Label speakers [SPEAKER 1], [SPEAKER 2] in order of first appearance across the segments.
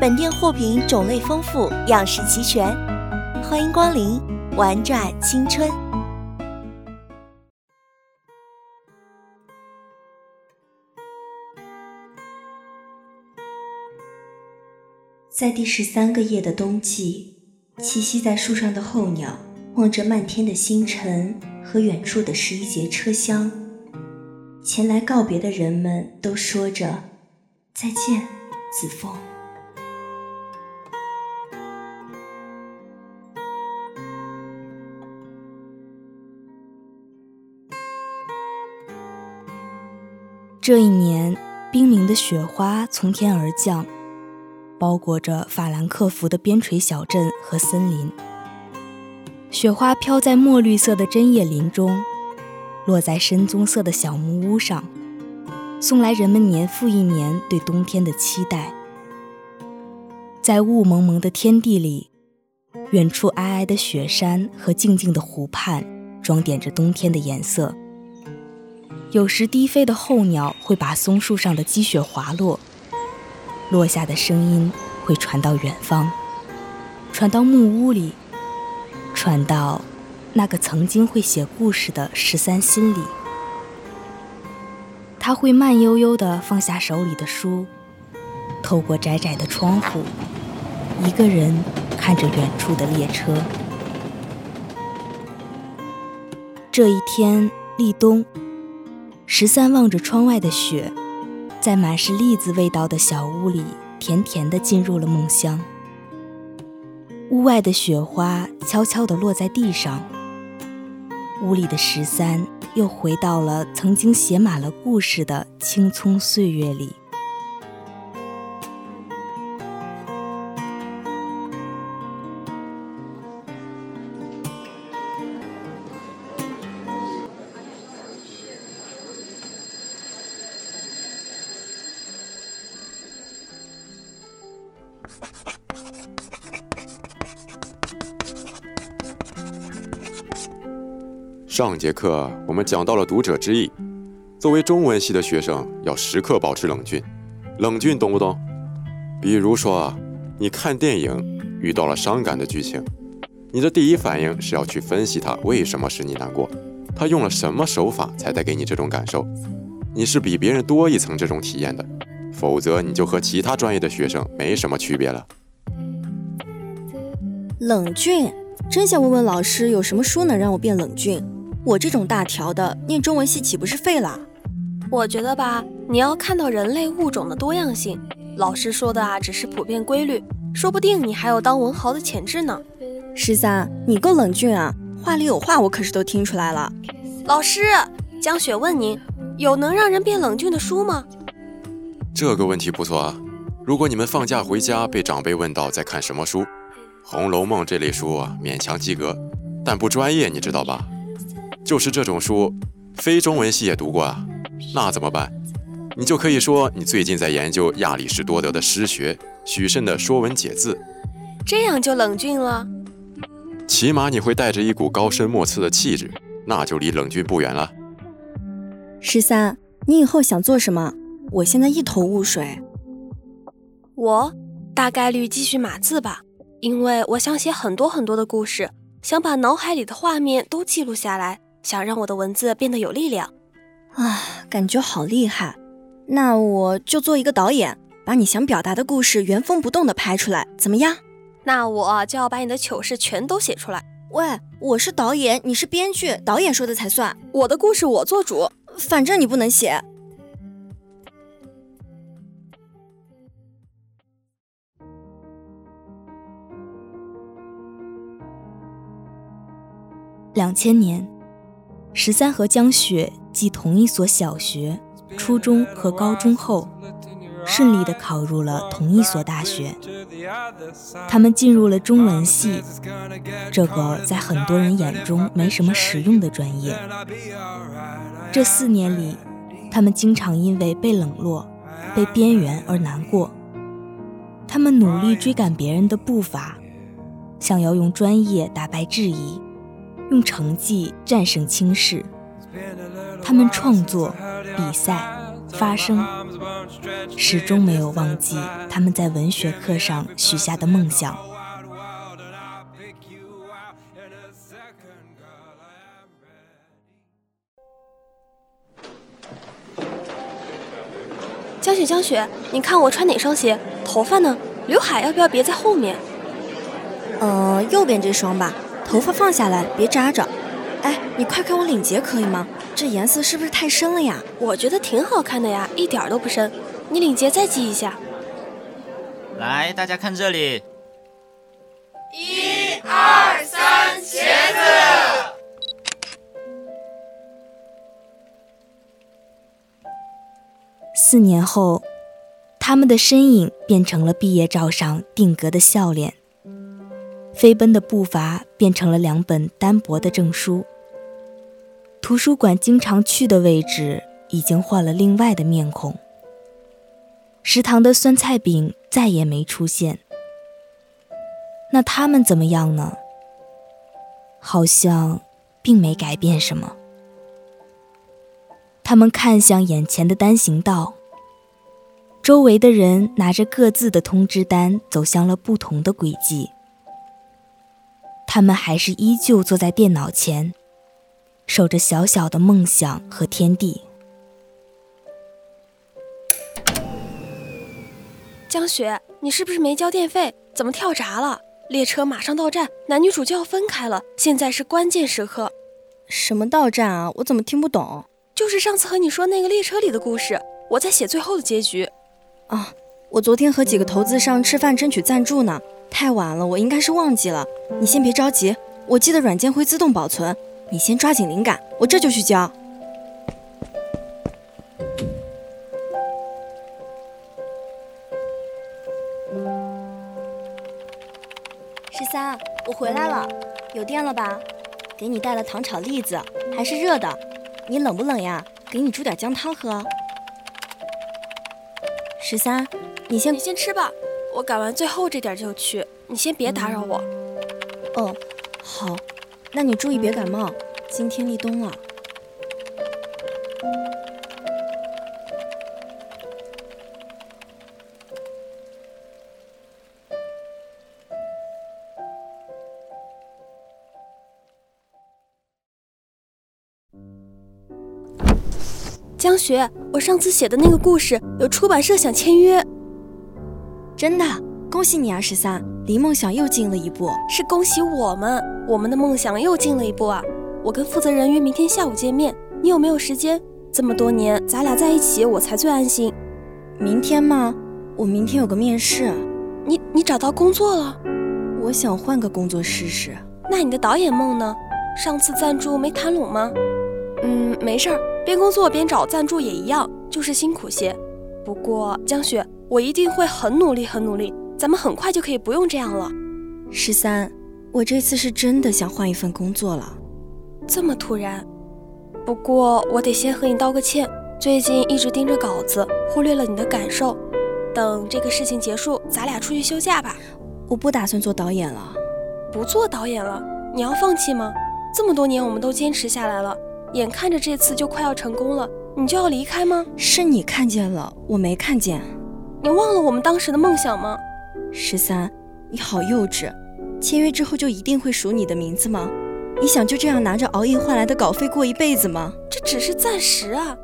[SPEAKER 1] 本店货品种类丰富，样式齐全，欢迎光临，玩转青春。
[SPEAKER 2] 在第十三个夜的冬季，栖息在树上的候鸟望着漫天的星辰和远处的十一节车厢，前来告别的人们都说着再见，子枫。
[SPEAKER 3] 这一年，冰凌的雪花从天而降，包裹着法兰克福的边陲小镇和森林。雪花飘在墨绿色的针叶林中，落在深棕色的小木屋上，送来人们年复一年对冬天的期待。在雾蒙蒙的天地里，远处皑皑的雪山和静静的湖畔，装点着冬天的颜色。有时低飞的候鸟会把松树上的积雪滑落，落下的声音会传到远方，传到木屋里，传到那个曾经会写故事的十三心里。他会慢悠悠地放下手里的书，透过窄窄的窗户，一个人看着远处的列车。这一天立冬。十三望着窗外的雪，在满是栗子味道的小屋里，甜甜地进入了梦乡。屋外的雪花悄悄地落在地上，屋里的十三又回到了曾经写满了故事的青葱岁月里。
[SPEAKER 4] 上节课我们讲到了读者之意，作为中文系的学生要时刻保持冷峻。冷峻懂不懂？比如说，你看电影遇到了伤感的剧情，你的第一反应是要去分析它为什么使你难过，他用了什么手法才带给你这种感受。你是比别人多一层这种体验的，否则你就和其他专业的学生没什么区别了。
[SPEAKER 5] 冷峻，真想问问老师，有什么书能让我变冷峻？我这种大条的，念中文系岂不是废了？
[SPEAKER 3] 我觉得吧，你要看到人类物种的多样性。老师说的啊，只是普遍规律，说不定你还有当文豪的潜质呢。
[SPEAKER 5] 十三，你够冷峻啊！话里有话，我可是都听出来了。
[SPEAKER 3] 老师，江雪问您，有能让人变冷峻的书吗？
[SPEAKER 4] 这个问题不错啊。如果你们放假回家被长辈问到在看什么书，《红楼梦》这类书啊，勉强及格，但不专业，你知道吧？就是这种书，非中文系也读过啊，那怎么办？你就可以说你最近在研究亚里士多德的诗学，许慎的《说文解字》，
[SPEAKER 3] 这样就冷峻了。
[SPEAKER 4] 起码你会带着一股高深莫测的气质，那就离冷峻不远了。
[SPEAKER 5] 十三，你以后想做什么？我现在一头雾水。
[SPEAKER 6] 我大概率继续码字吧，因为我想写很多很多的故事，想把脑海里的画面都记录下来，想让我的文字变得有力量。
[SPEAKER 5] 啊，感觉好厉害！那我就做一个导演，把你想表达的故事原封不动的拍出来，怎么样？
[SPEAKER 6] 那我就要把你的糗事全都写出来。
[SPEAKER 5] 喂，我是导演，你是编剧，导演说的才算。
[SPEAKER 6] 我的故事我做主，
[SPEAKER 5] 反正你不能写。
[SPEAKER 3] 两千年，十三和江雪继同一所小学、初中和高中后，顺利的考入了同一所大学。他们进入了中文系，这个在很多人眼中没什么实用的专业。这四年里，他们经常因为被冷落、被边缘而难过。他们努力追赶别人的步伐，想要用专业打败质疑。用成绩战胜轻视，他们创作、比赛、发声，始终没有忘记他们在文学课上许下的梦想。
[SPEAKER 6] 江雪，江雪，你看我穿哪双鞋？头发呢？刘海要不要别在后面？
[SPEAKER 5] 呃，右边这双吧。头发放下来，别扎着。哎，你快看我领结可以吗？这颜色是不是太深了呀？
[SPEAKER 6] 我觉得挺好看的呀，一点都不深。你领结再系一下。
[SPEAKER 7] 来，大家看这里。
[SPEAKER 8] 一二三，茄子。
[SPEAKER 3] 四年后，他们的身影变成了毕业照上定格的笑脸。飞奔的步伐变成了两本单薄的证书。图书馆经常去的位置已经换了另外的面孔。食堂的酸菜饼再也没出现。那他们怎么样呢？好像并没改变什么。他们看向眼前的单行道，周围的人拿着各自的通知单，走向了不同的轨迹。他们还是依旧坐在电脑前，守着小小的梦想和天地。
[SPEAKER 6] 江雪，你是不是没交电费？怎么跳闸了？列车马上到站，男女主就要分开了，现在是关键时刻。
[SPEAKER 5] 什么到站啊？我怎么听不懂？
[SPEAKER 6] 就是上次和你说那个列车里的故事，我在写最后的结局。
[SPEAKER 5] 啊，我昨天和几个投资商吃饭争取赞助呢。太晚了，我应该是忘记了。你先别着急，我记得软件会自动保存。你先抓紧灵感，我这就去交。十三，我回来了，有电了吧？给你带了糖炒栗子，还是热的。你冷不冷呀？给你煮点姜汤喝。十三，你先
[SPEAKER 6] 你先吃吧。我赶完最后这点就去，你先别打扰我。
[SPEAKER 5] 哦，好，那你注意别感冒，今天立冬了。
[SPEAKER 6] 江雪，我上次写的那个故事有出版社想签约。
[SPEAKER 5] 真的，恭喜你啊，十三，离梦想又近了一步。
[SPEAKER 6] 是恭喜我们，我们的梦想又近了一步啊！我跟负责人约明天下午见面，你有没有时间？这么多年，咱俩在一起，我才最安心。
[SPEAKER 5] 明天吗？我明天有个面试。
[SPEAKER 6] 你你找到工作了？
[SPEAKER 5] 我想换个工作试试。
[SPEAKER 6] 那你的导演梦呢？上次赞助没谈拢吗？嗯，没事儿，边工作边找赞助也一样，就是辛苦些。不过江雪。我一定会很努力，很努力。咱们很快就可以不用这样了。
[SPEAKER 5] 十三，我这次是真的想换一份工作了。
[SPEAKER 6] 这么突然？不过我得先和你道个歉，最近一直盯着稿子，忽略了你的感受。等这个事情结束，咱俩出去休假吧。
[SPEAKER 5] 我不打算做导演了。
[SPEAKER 6] 不做导演了？你要放弃吗？这么多年我们都坚持下来了，眼看着这次就快要成功了，你就要离开吗？
[SPEAKER 5] 是你看见了，我没看见。
[SPEAKER 6] 你忘了我们当时的梦想吗？
[SPEAKER 5] 十三，你好幼稚。签约之后就一定会署你的名字吗？你想就这样拿着熬夜换来的稿费过一辈子吗？
[SPEAKER 6] 这只是暂时啊，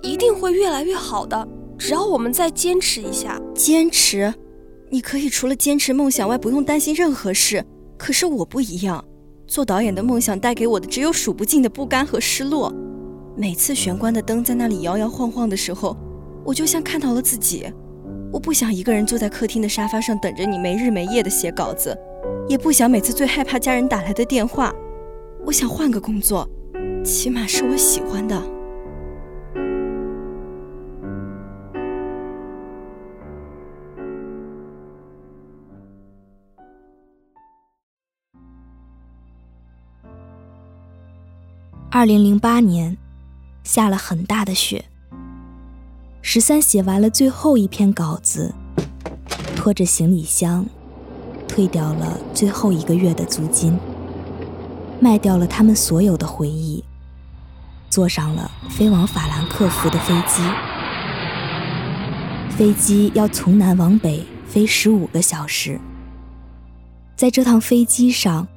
[SPEAKER 6] 一定会越来越好的。只要我们再坚持一下，
[SPEAKER 5] 坚持，你可以除了坚持梦想外不用担心任何事。可是我不一样，做导演的梦想带给我的只有数不尽的不甘和失落。每次玄关的灯在那里摇摇晃晃的时候，我就像看到了自己。我不想一个人坐在客厅的沙发上等着你没日没夜的写稿子。也不想每次最害怕家人打来的电话，我想换个工作，起码是我喜欢的。
[SPEAKER 3] 二零零八年，下了很大的雪。十三写完了最后一篇稿子，拖着行李箱。退掉了最后一个月的租金，卖掉了他们所有的回忆，坐上了飞往法兰克福的飞机。飞机要从南往北飞十五个小时。在这趟飞机上，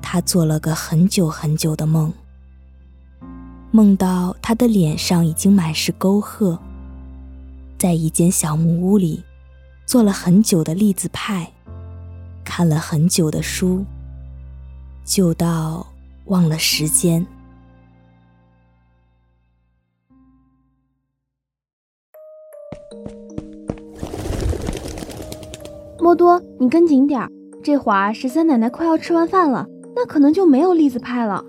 [SPEAKER 3] 他做了个很久很久的梦，梦到他的脸上已经满是沟壑，在一间小木屋里做了很久的栗子派。看了很久的书，就到忘了时间。
[SPEAKER 9] 莫多，你跟紧点儿，这会儿十三奶奶快要吃完饭了，那可能就没有栗子派了。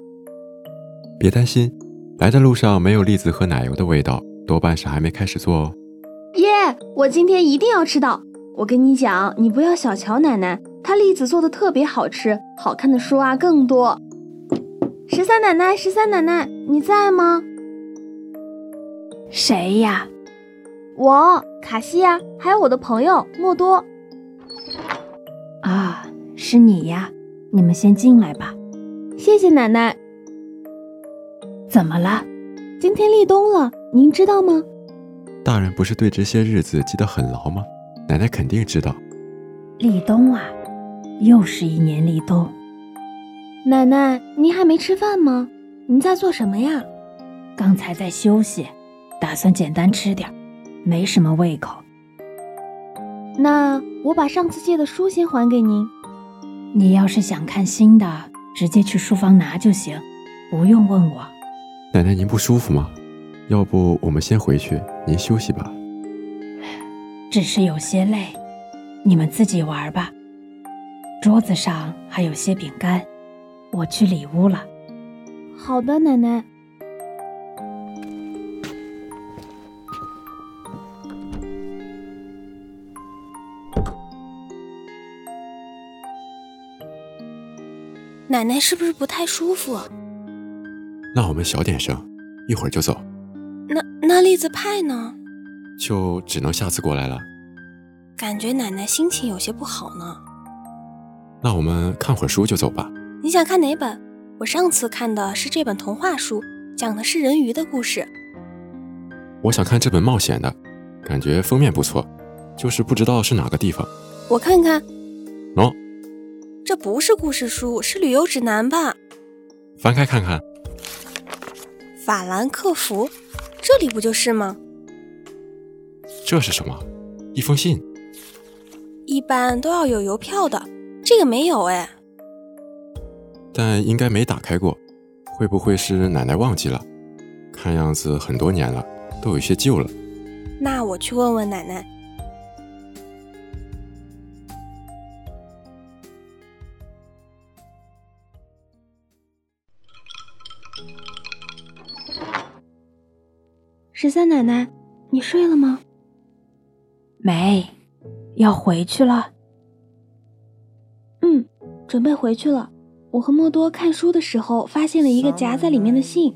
[SPEAKER 4] 别担心，来的路上没有栗子和奶油的味道，多半是还没开始做哦。
[SPEAKER 9] 耶，我今天一定要吃到！我跟你讲，你不要小瞧奶奶。她栗子做的特别好吃，好看的书啊更多。十三奶奶，十三奶奶，你在吗？
[SPEAKER 10] 谁呀？
[SPEAKER 9] 我卡西呀，还有我的朋友莫多。
[SPEAKER 10] 啊，是你呀！你们先进来吧。
[SPEAKER 9] 谢谢奶奶。
[SPEAKER 10] 怎么了？
[SPEAKER 9] 今天立冬了，您知道吗？
[SPEAKER 4] 大人不是对这些日子记得很牢吗？奶奶肯定知道。
[SPEAKER 10] 立冬啊！又是一年立冬，
[SPEAKER 9] 奶奶，您还没吃饭吗？您在做什么呀？
[SPEAKER 10] 刚才在休息，打算简单吃点，没什么胃口。
[SPEAKER 9] 那我把上次借的书先还给您。
[SPEAKER 10] 你要是想看新的，直接去书房拿就行，不用问我。
[SPEAKER 4] 奶奶，您不舒服吗？要不我们先回去，您休息吧。
[SPEAKER 10] 只是有些累，你们自己玩吧。桌子上还有些饼干，我去里屋了。
[SPEAKER 9] 好的，奶奶。
[SPEAKER 6] 奶奶是不是不太舒服？
[SPEAKER 4] 那我们小点声，一会儿就走。
[SPEAKER 6] 那那栗子派呢？
[SPEAKER 4] 就只能下次过来了。
[SPEAKER 6] 感觉奶奶心情有些不好呢。
[SPEAKER 4] 那我们看会儿书就走吧。
[SPEAKER 6] 你想看哪本？我上次看的是这本童话书，讲的是人鱼的故事。
[SPEAKER 4] 我想看这本冒险的，感觉封面不错，就是不知道是哪个地方。
[SPEAKER 6] 我看看。
[SPEAKER 4] 喏，
[SPEAKER 6] 这不是故事书，是旅游指南吧？
[SPEAKER 4] 翻开看看。
[SPEAKER 6] 法兰克福，这里不就是吗？
[SPEAKER 4] 这是什么？一封信。
[SPEAKER 6] 一般都要有邮票的。这个没有哎，
[SPEAKER 4] 但应该没打开过，会不会是奶奶忘记了？看样子很多年了，都有些旧了。
[SPEAKER 6] 那我去问问奶奶。
[SPEAKER 9] 十三奶奶，你睡了吗？
[SPEAKER 10] 没，要回去了。
[SPEAKER 9] 嗯，准备回去了。我和莫多看书的时候，发现了一个夹在里面的信。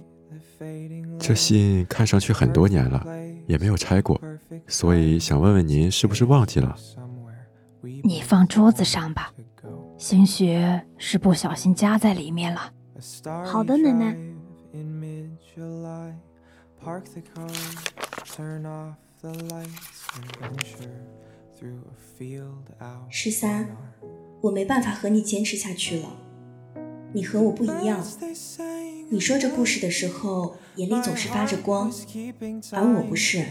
[SPEAKER 4] 这信看上去很多年了，也没有拆过，所以想问问您，是不是忘记了？
[SPEAKER 10] 你放桌子上吧。兴许是不小心夹在里面了。
[SPEAKER 9] 好的，奶奶。
[SPEAKER 5] 十三，我没办法和你坚持下去了。你和我不一样，你说这故事的时候眼里总是发着光，而我不是。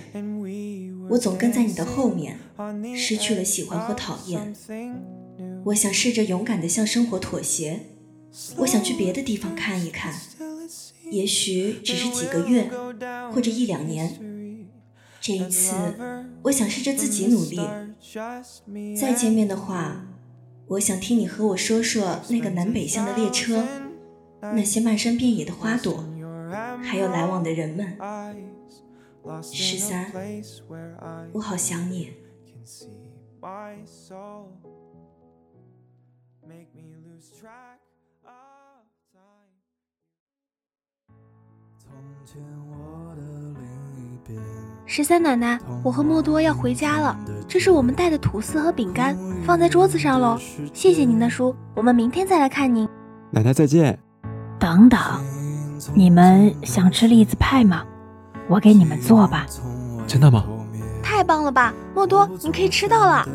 [SPEAKER 5] 我总跟在你的后面，失去了喜欢和讨厌。我想试着勇敢地向生活妥协，我想去别的地方看一看，也许只是几个月，或者一两年。这一次，我想试着自己努力。再见面的话，我想听你和我说说那个南北向的列车，那些漫山遍野的花朵，还有来往的人们。十三，我好想你。
[SPEAKER 9] 十三奶奶，我和莫多要回家了。这是我们带的吐司和饼干，放在桌子上喽。谢谢您的书，我们明天再来看您。
[SPEAKER 11] 奶奶再见。
[SPEAKER 10] 等等，你们想吃栗子派吗？我给你们做吧。
[SPEAKER 11] 真的吗？
[SPEAKER 9] 太棒了吧，莫多，你可以吃到了。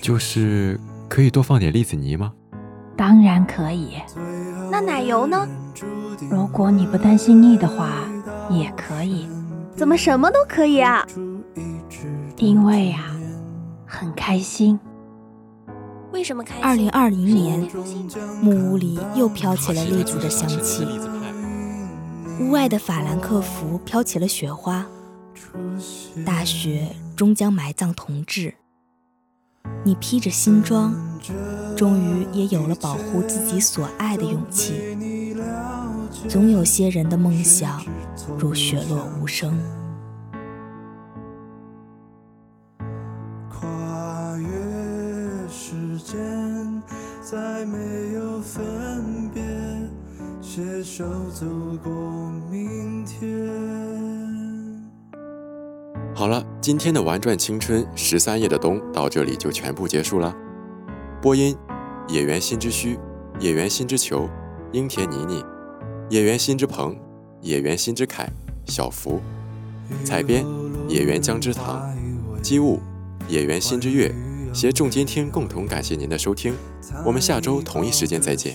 [SPEAKER 11] 就是可以多放点栗子泥吗？
[SPEAKER 10] 当然可以。
[SPEAKER 9] 那奶油呢？
[SPEAKER 10] 如果你不担心腻的话，也可以。
[SPEAKER 9] 怎么什么都可以啊？
[SPEAKER 10] 因为呀，很开心。
[SPEAKER 6] 为什么开心？
[SPEAKER 3] 二零二零年，木屋里又飘起了栗子的香气，屋外的法兰克福飘起了雪花。大雪终将埋葬同志。你披着新装，终于也有了保护自己所爱的勇气。总有些人的梦想如雪落无声。
[SPEAKER 12] 跨越时间，再没有分别，携手走过明天。
[SPEAKER 4] 好了，今天的玩转青春十三夜的冬到这里就全部结束了。播音：野原新之虚，野原新之球，樱田妮妮。野原新之鹏，野原新之凯，小福，采编野原江之堂，机务野原新之月，携众监听共同感谢您的收听，我们下周同一时间再见。